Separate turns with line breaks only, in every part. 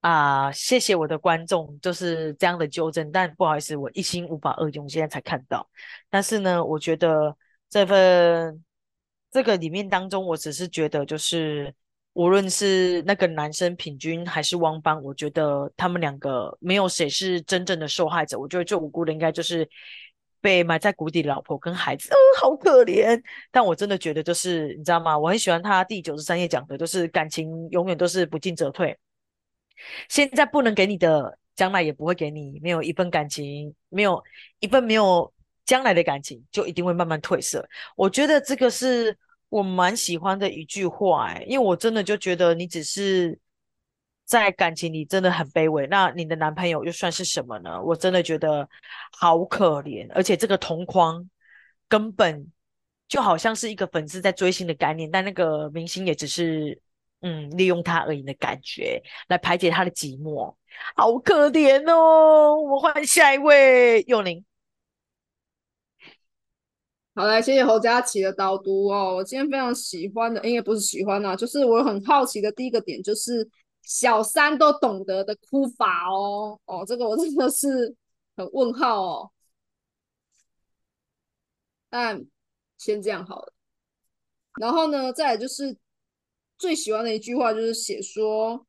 啊，谢谢我的观众，就是这样的纠正。但不好意思，我一心无法二用，现在才看到。但是呢，我觉得这份这个里面当中，我只是觉得，就是无论是那个男生品君还是汪邦，我觉得他们两个没有谁是真正的受害者。我觉得最无辜的应该就是被埋在谷底的老婆跟孩子，嗯，好可怜。但我真的觉得，就是你知道吗？我很喜欢他第九十三页讲的，就是感情永远都是不进则退。现在不能给你的，将来也不会给你。没有一份感情，没有一份没有将来的感情，就一定会慢慢褪色。我觉得这个是我蛮喜欢的一句话，哎，因为我真的就觉得你只是在感情里真的很卑微，那你的男朋友又算是什么呢？我真的觉得好可怜，而且这个同框根本就好像是一个粉丝在追星的概念，但那个明星也只是。嗯，利用他而已的感觉来排解他的寂寞，好可怜哦。我们换下一位，幼宁。
好来，谢谢侯佳琪的导读哦。我今天非常喜欢的，应该不是喜欢啊，就是我很好奇的第一个点，就是小三都懂得的哭法哦。哦，这个我真的是很问号哦。但先这样好了，然后呢，再来就是。最喜欢的一句话就是写说，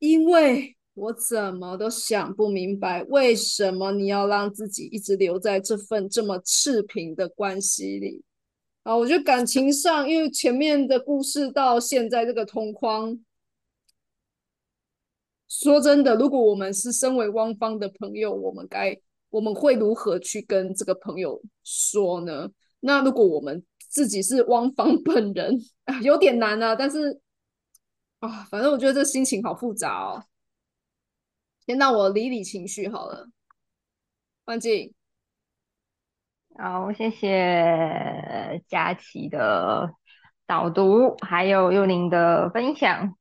因为我怎么都想不明白，为什么你要让自己一直留在这份这么赤贫的关系里啊？我觉得感情上，因为前面的故事到现在这个同框，说真的，如果我们是身为汪方的朋友，我们该我们会如何去跟这个朋友说呢？那如果我们自己是汪芳本人啊，有点难啊。但是啊，反正我觉得这心情好复杂哦。先让我理理情绪好了。万静，
好，谢谢佳琪的导读，还有幼宁的分享。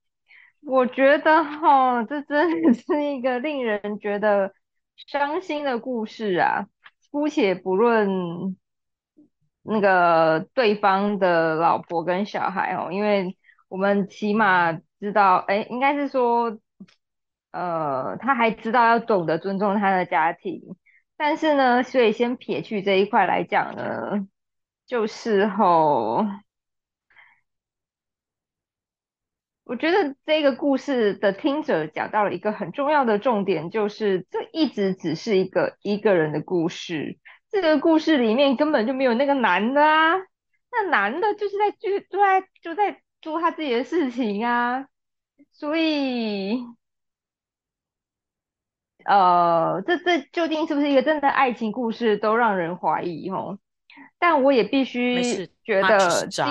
我觉得哈，这真的是一个令人觉得伤心的故事啊。姑且不论。那个对方的老婆跟小孩哦，因为我们起码知道，哎，应该是说，呃，他还知道要懂得尊重他的家庭，但是呢，所以先撇去这一块来讲呢，就是吼，我觉得这个故事的听者讲到了一个很重要的重点，就是这一直只是一个一个人的故事。这个故事里面根本就没有那个男的啊，那男的就是在就就在就在做他自己的事情啊，所以，呃，这这究竟是不是一个真的爱情故事，都让人怀疑哦。但我也必须觉得敬，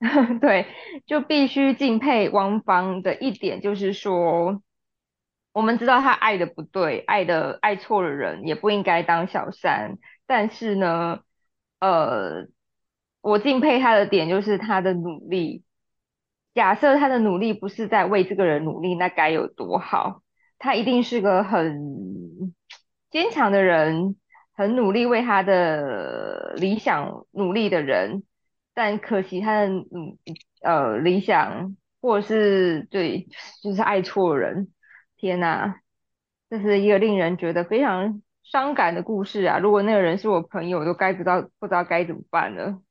对，就必须敬佩汪芳的一点，就是说。我们知道他爱的不对，爱的爱错了人，也不应该当小三。但是呢，呃，我敬佩他的点就是他的努力。假设他的努力不是在为这个人努力，那该有多好？他一定是个很坚强的人，很努力为他的理想努力的人。但可惜他的嗯呃理想，或者是对，就是爱错人。天呐，这是一个令人觉得非常伤感的故事啊！如果那个人是我朋友，我都该不知道不知道该怎么办了。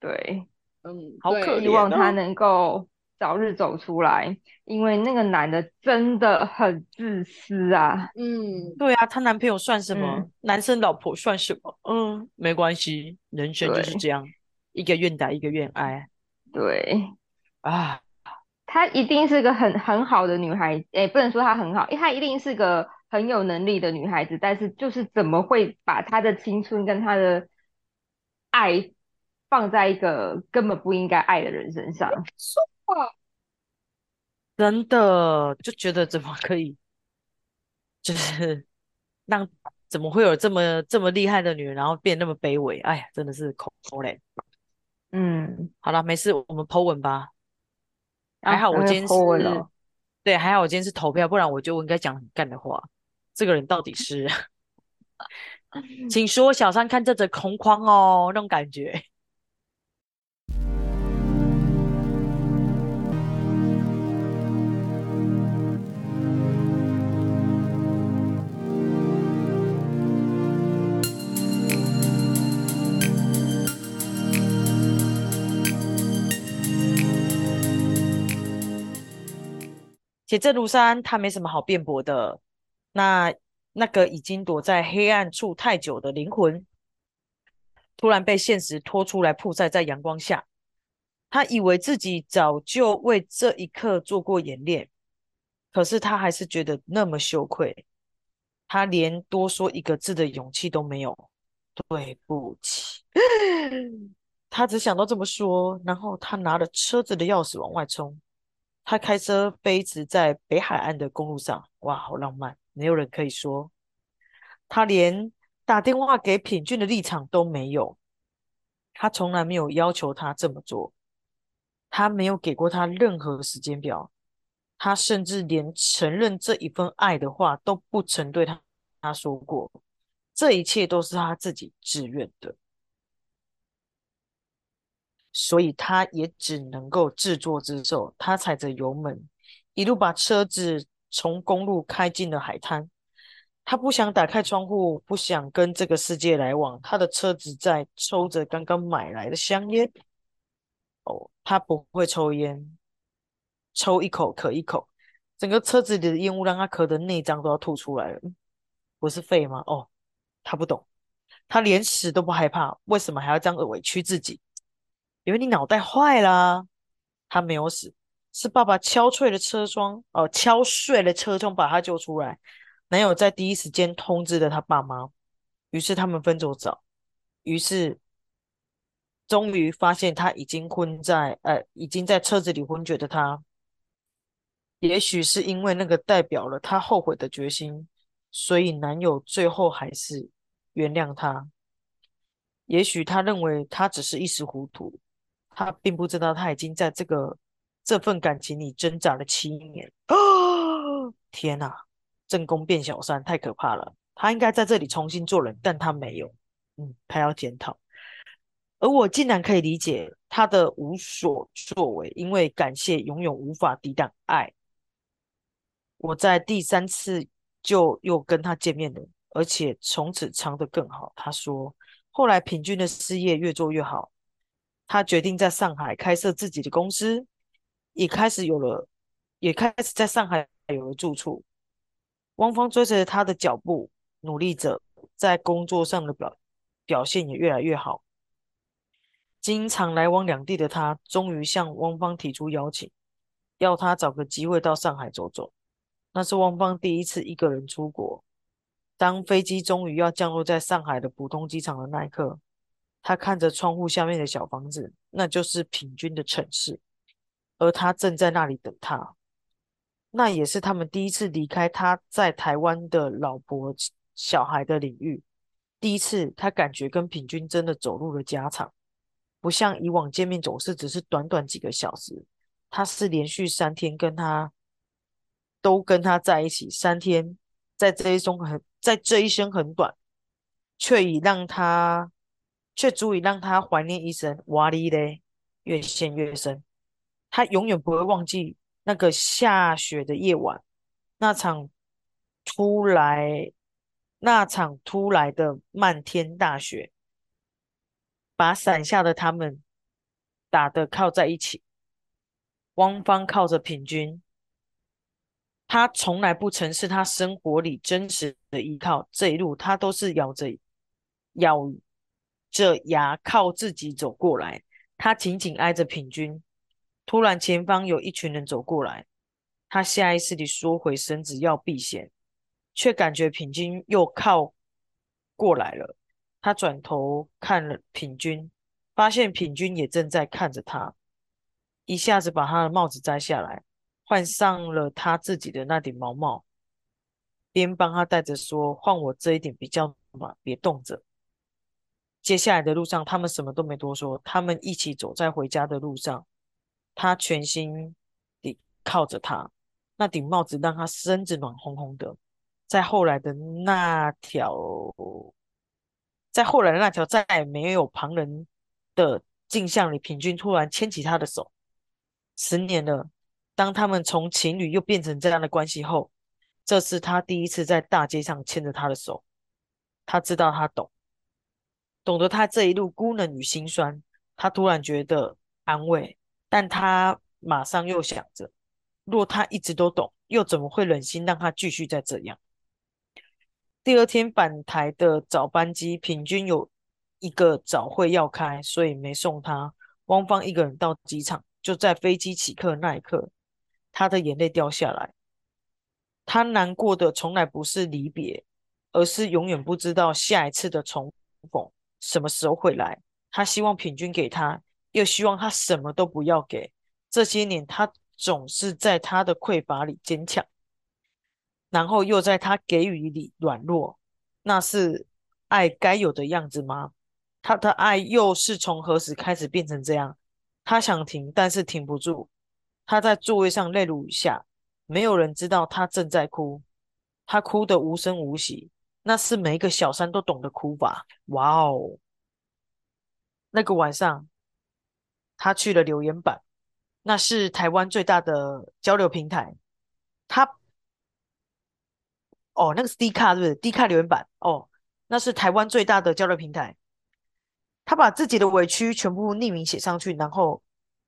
对，
嗯，
好可，
希望他能够早日走出来，因为那个男的真的很自私啊。
嗯，
对啊，她男朋友算什么？男生老婆算什么？嗯，没关系，人生就是这样，一个愿打，一个愿挨。
对，
啊。
她一定是个很很好的女孩，也，不能说她很好，因为她一定是个很有能力的女孩子。但是就是怎么会把她的青春跟她的爱放在一个根本不应该爱的人身上？
真的就觉得怎么可以，就是让怎么会有这么这么厉害的女人，然后变那么卑微？哎呀，真的是可怜。
嗯，
好了，没事，我们 Po 文吧。还好我今天是，对，还好我今天是投票，不然我就应该讲很干的话。这个人到底是 请说小三看这则空框哦，那种感觉。铁证如山，他没什么好辩驳的。那那个已经躲在黑暗处太久的灵魂，突然被现实拖出来，曝晒在阳光下。他以为自己早就为这一刻做过演练，可是他还是觉得那么羞愧，他连多说一个字的勇气都没有。对不起，他只想到这么说，然后他拿了车子的钥匙往外冲。他开车飞驰在北海岸的公路上，哇，好浪漫！没有人可以说，他连打电话给品俊的立场都没有。他从来没有要求他这么做。他没有给过他任何时间表，他甚至连承认这一份爱的话都不曾对他他说过。这一切都是他自己自愿的，所以他也只能够自作自受。他踩着油门，一路把车子从公路开进了海滩。他不想打开窗户，不想跟这个世界来往。他的车子在抽着刚刚买来的香烟。哦，他不会抽烟，抽一口咳一口，整个车子里的烟雾让他咳的内脏都要吐出来了。不是肺吗？哦，他不懂，他连死都不害怕，为什么还要这样委屈自己？因为你脑袋坏啦。他没有死，是爸爸敲碎了车窗，哦，敲碎了车窗把他救出来。男友在第一时间通知了他爸妈，于是他们分走早，于是。终于发现他已经昏在，呃，已经在车子里昏厥的他，也许是因为那个代表了他后悔的决心，所以男友最后还是原谅他。也许他认为他只是一时糊涂，他并不知道他已经在这个这份感情里挣扎了七年。哦，天哪，正宫变小三太可怕了！他应该在这里重新做人，但他没有。嗯，他要检讨。而我竟然可以理解他的无所作为，因为感谢永远无法抵挡爱。我在第三次就又跟他见面了，而且从此藏得更好。他说，后来平均的事业越做越好，他决定在上海开设自己的公司，也开始有了，也开始在上海有了住处。汪芳追随着他的脚步，努力着，在工作上的表表现也越来越好。经常来往两地的他，终于向汪芳提出邀请，要他找个机会到上海走走。那是汪芳第一次一个人出国。当飞机终于要降落在上海的浦东机场的那一刻，他看着窗户下面的小房子，那就是平君的城市，而他正在那里等他。那也是他们第一次离开他在台湾的老婆小孩的领域，第一次他感觉跟平君真的走入了家常。不像以往见面总是只是短短几个小时，他是连续三天跟他都跟他在一起三天，在这一生很在这一生很短，却已让他却足以让他怀念一生。哇哩嘞，越陷越深。他永远不会忘记那个下雪的夜晚，那场突来那场突来的漫天大雪。把伞下的他们打得靠在一起，汪芳靠着平均，他从来不曾是他生活里真实的依靠。这一路他都是咬着咬着牙靠自己走过来。他紧紧挨着平均，突然前方有一群人走过来，他下意识地缩回身子要避险，却感觉平均又靠过来了。他转头看了品君，发现品君也正在看着他，一下子把他的帽子摘下来，换上了他自己的那顶毛帽，边帮他戴着说：“换我这一顶比较嘛，别冻着。”接下来的路上，他们什么都没多说，他们一起走在回家的路上，他全心地靠着他，那顶帽子让他身子暖烘烘的。在后来的那条。在后来的那条再也没有旁人的镜像里，平均突然牵起他的手。十年了，当他们从情侣又变成这样的关系后，这是他第一次在大街上牵着他的手。他知道他懂，懂得他这一路孤冷与心酸。他突然觉得安慰，但他马上又想着，若他一直都懂，又怎么会忍心让他继续再这样？第二天返台的早班机，平均有一个早会要开，所以没送他。汪芳一个人到机场，就在飞机起客那一刻，他的眼泪掉下来。他难过的从来不是离别，而是永远不知道下一次的重逢什么时候会来。他希望平均给他，又希望他什么都不要给。这些年，他总是在他的匮乏里坚强，然后又在他给予里软弱。那是爱该有的样子吗？他的爱又是从何时开始变成这样？他想停，但是停不住。他在座位上泪如雨下，没有人知道他正在哭。他哭得无声无息，那是每一个小三都懂得哭吧？哇哦！那个晚上，他去了留言板，那是台湾最大的交流平台。他，哦，那个是 D 卡，是不是？D 卡留言板，哦，那是台湾最大的交流平台。他把自己的委屈全部匿名写上去，然后，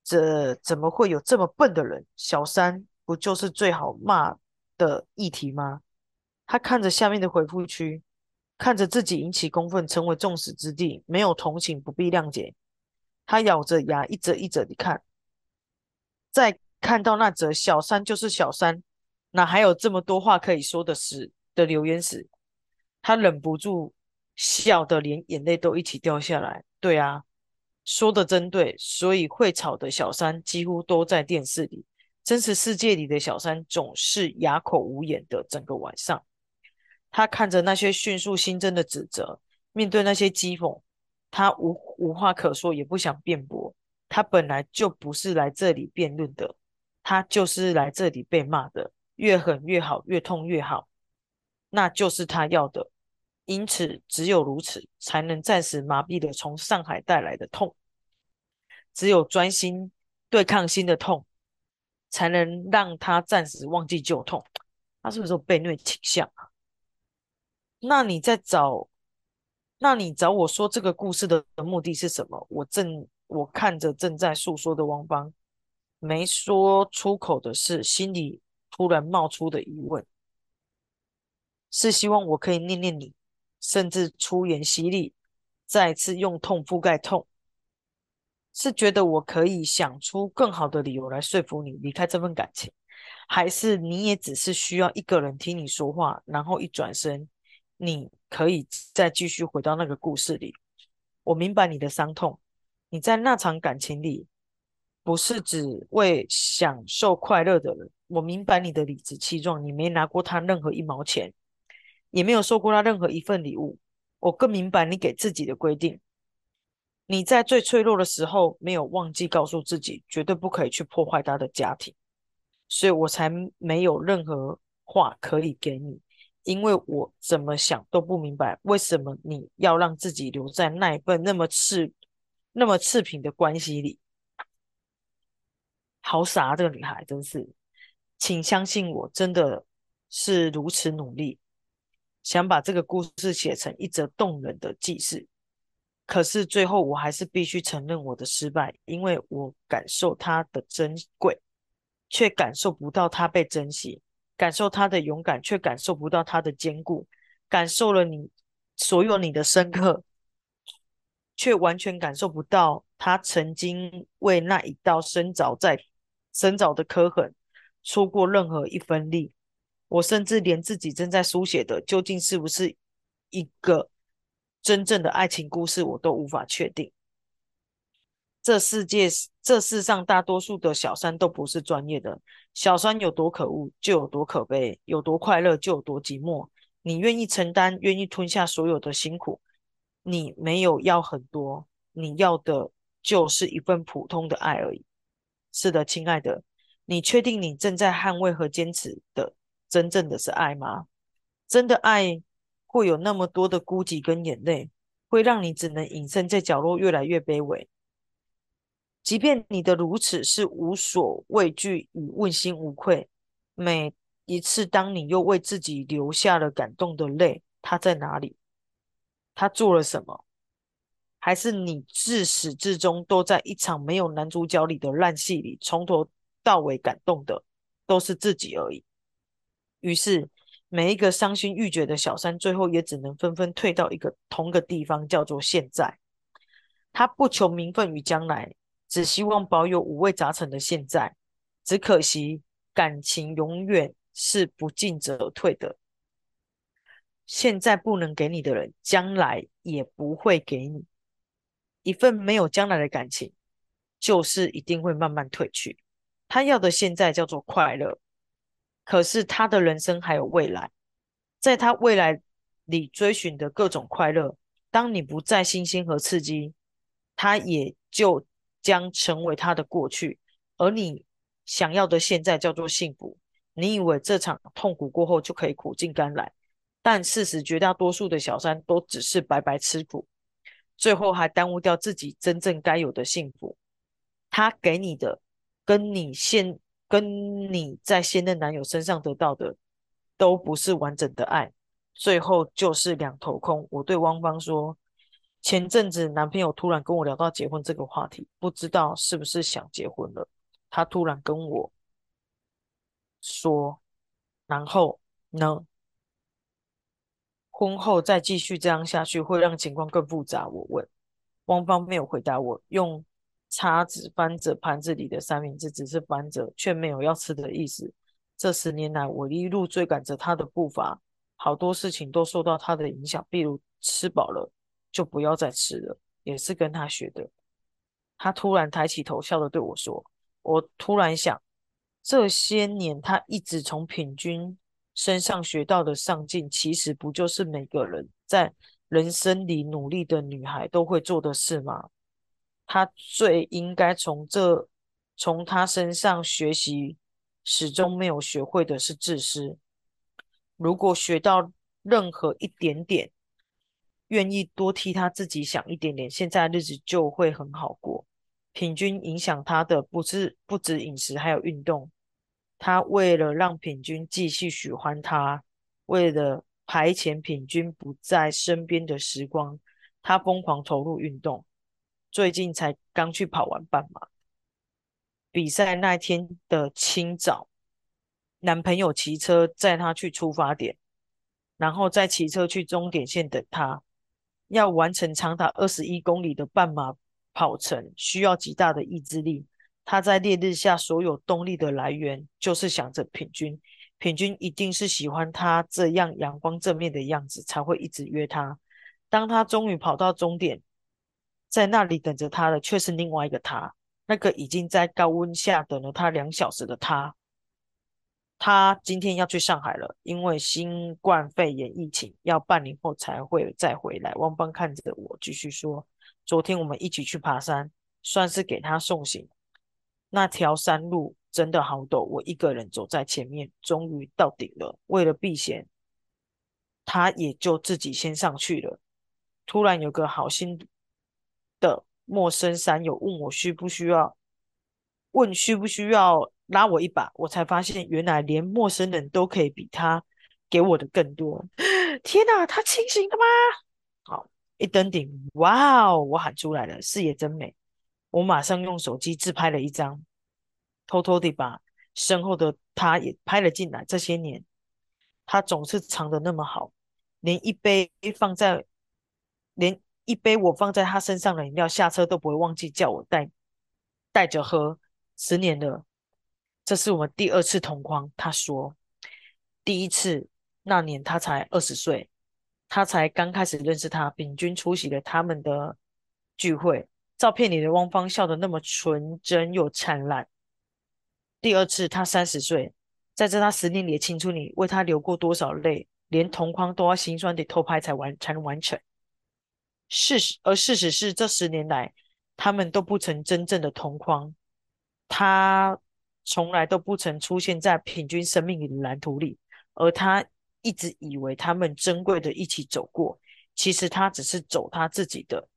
这怎么会有这么笨的人？小三不就是最好骂的议题吗？他看着下面的回复区。看着自己引起公愤，成为众矢之的，没有同情，不必谅解。他咬着牙，一则一则地看。再看到那则小三就是小三，哪还有这么多话可以说的时的留言时，他忍不住笑得连眼泪都一起掉下来。对啊，说的真对。所以会吵的小三几乎都在电视里，真实世界里的小三总是哑口无言的整个晚上。他看着那些迅速新增的指责，面对那些讥讽，他无无话可说，也不想辩驳。他本来就不是来这里辩论的，他就是来这里被骂的，越狠越好，越痛越好，那就是他要的。因此，只有如此，才能暂时麻痹了从上海带来的痛。只有专心对抗新的痛，才能让他暂时忘记旧痛。他是不是有被虐倾向啊？那你在找？那你找我说这个故事的目的是什么？我正我看着正在诉说的王邦，没说出口的是心里突然冒出的疑问：是希望我可以念念你，甚至出言犀利，再次用痛覆盖痛？是觉得我可以想出更好的理由来说服你离开这份感情，还是你也只是需要一个人听你说话，然后一转身？你可以再继续回到那个故事里。我明白你的伤痛，你在那场感情里不是只为享受快乐的人。我明白你的理直气壮，你没拿过他任何一毛钱，也没有收过他任何一份礼物。我更明白你给自己的规定，你在最脆弱的时候没有忘记告诉自己，绝对不可以去破坏他的家庭，所以我才没有任何话可以给你。因为我怎么想都不明白，为什么你要让自己留在那一份那么次、那么次品的关系里？好傻，这个女孩真是。请相信我，真的是如此努力，想把这个故事写成一则动人的记事。可是最后，我还是必须承认我的失败，因为我感受它的珍贵，却感受不到它被珍惜。感受他的勇敢，却感受不到他的坚固；感受了你所有你的深刻，却完全感受不到他曾经为那一道深凿在深凿的刻痕出过任何一分力。我甚至连自己正在书写的究竟是不是一个真正的爱情故事，我都无法确定。这世界，这世上大多数的小三都不是专业的。小三有多可恶，就有多可悲；有多快乐，就有多寂寞。你愿意承担，愿意吞下所有的辛苦，你没有要很多，你要的就是一份普通的爱而已。是的，亲爱的，你确定你正在捍卫和坚持的，真正的是爱吗？真的爱会有那么多的孤寂跟眼泪，会让你只能隐身在角落，越来越卑微。即便你的如此是无所畏惧与问心无愧，每一次当你又为自己流下了感动的泪，他在哪里？他做了什么？还是你自始至终都在一场没有男主角里的烂戏里，从头到尾感动的都是自己而已。于是，每一个伤心欲绝的小三，最后也只能纷纷退到一个同个地方，叫做现在。他不求名分与将来，只希望保有五味杂陈的现在。只可惜，感情永远是不进则退的。现在不能给你的人，将来也不会给你。一份没有将来的感情，就是一定会慢慢褪去。他要的现在叫做快乐，可是他的人生还有未来，在他未来里追寻的各种快乐，当你不再新鲜和刺激，他也就将成为他的过去。而你想要的现在叫做幸福。你以为这场痛苦过后就可以苦尽甘来？但事实，绝大多数的小三都只是白白吃苦，最后还耽误掉自己真正该有的幸福。他给你的，跟你现跟你在现任男友身上得到的，都不是完整的爱，最后就是两头空。我对汪芳说，前阵子男朋友突然跟我聊到结婚这个话题，不知道是不是想结婚了。他突然跟我说，然后呢？婚后再继续这样下去，会让情况更复杂。我问汪芳，没有回答我，用叉子翻着盘子里的三明治，只是翻着，却没有要吃的意思。这十年来，我一路追赶着他的步伐，好多事情都受到他的影响，比如吃饱了就不要再吃了，也是跟他学的。他突然抬起头，笑着对我说：“我突然想，这些年他一直从品君。”身上学到的上进，其实不就是每个人在人生里努力的女孩都会做的事吗？他最应该从这从他身上学习，始终没有学会的是自私。如果学到任何一点点，愿意多替他自己想一点点，现在日子就会很好过。平均影响他的不是不止饮食，还有运动。他为了让品君继续喜欢他，为了排遣品君不在身边的时光，他疯狂投入运动。最近才刚去跑完半马。比赛那天的清早，男朋友骑车载他去出发点，然后再骑车去终点线等他。要完成长达二十一公里的半马跑程，需要极大的意志力。他在烈日下所有动力的来源，就是想着品君。品君一定是喜欢他这样阳光正面的样子，才会一直约他。当他终于跑到终点，在那里等着他的却是另外一个他，那个已经在高温下等了他两小时的他。他今天要去上海了，因为新冠肺炎疫情要半年后才会再回来。汪邦看着我，继续说：“昨天我们一起去爬山，算是给他送行。”那条山路真的好陡，我一个人走在前面，终于到顶了。为了避险，他也就自己先上去了。突然有个好心的陌生山友问我需不需要，问需不需要拉我一把，我才发现原来连陌生人都可以比他给我的更多。天哪，他清醒了吗？好，一登顶，哇哦！我喊出来了，视野真美。我马上用手机自拍了一张，偷偷地把身后的他也拍了进来。这些年，他总是藏的那么好，连一杯放在，连一杯我放在他身上的饮料，下车都不会忘记叫我带带着喝。十年了，这是我们第二次同框。他说，第一次那年他才二十岁，他才刚开始认识他。丙君出席了他们的聚会。照片里的汪芳笑得那么纯真又灿烂。第二次，他三十岁，在这他十年里的青春里，为他流过多少泪，连同框都要心酸地偷拍才完才能完成。事实，而事实是，这十年来，他们都不曾真正的同框，他从来都不曾出现在平均生命里的蓝图里，而他一直以为他们珍贵的一起走过，其实他只是走他自己的。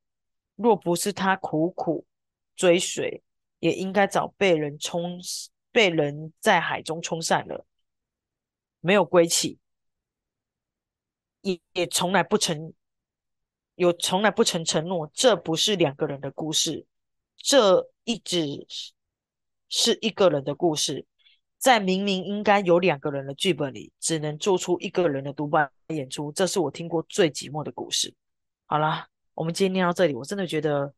若不是他苦苦追随，也应该早被人冲，被人在海中冲散了，没有归期，也也从来不曾有，从来不曾承诺。这不是两个人的故事，这一直是一个人的故事。在明明应该有两个人的剧本里，只能做出一个人的独白演出，这是我听过最寂寞的故事。好啦，我们今天念到这里，我真的觉得